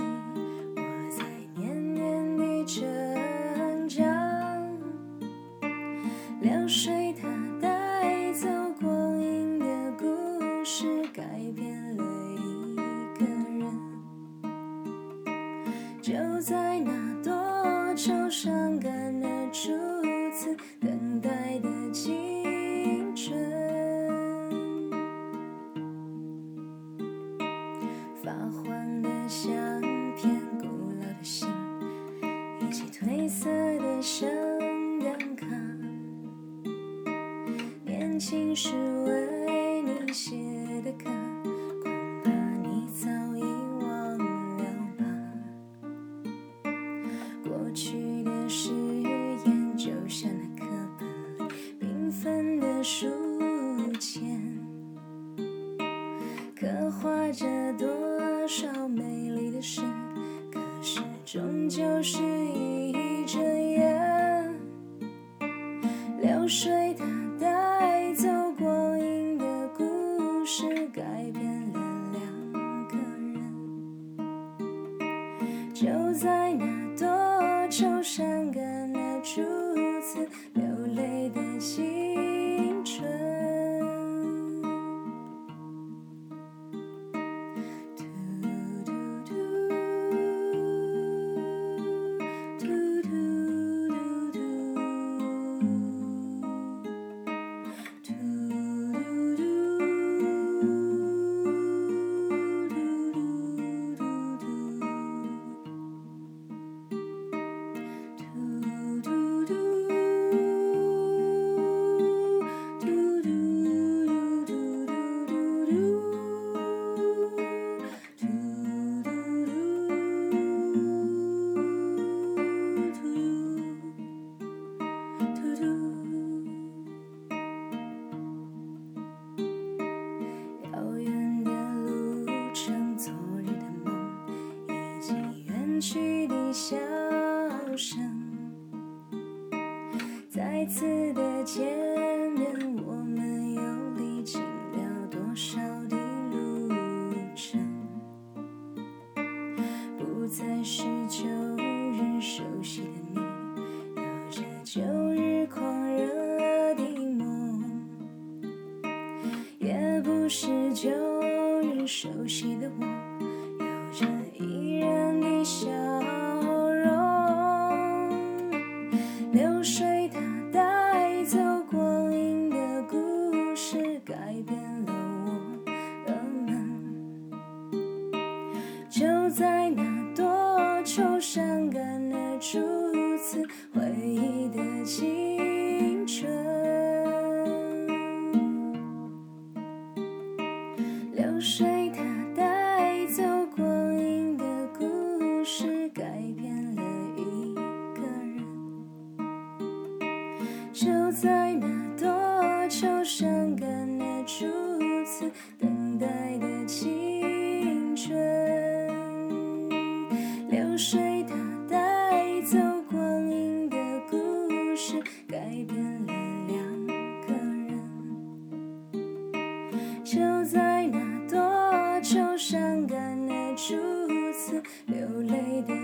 Mm-hmm. 写的歌恐怕你早已忘了吧？过去的誓言就像那课本缤纷的书签刻画着多少美丽的诗可是终究是如此流泪的心。再次的见面我们又历经了多少的路程？不再是旧日熟悉的你有着旧日狂热的梦也不是旧日熟悉的我。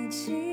情。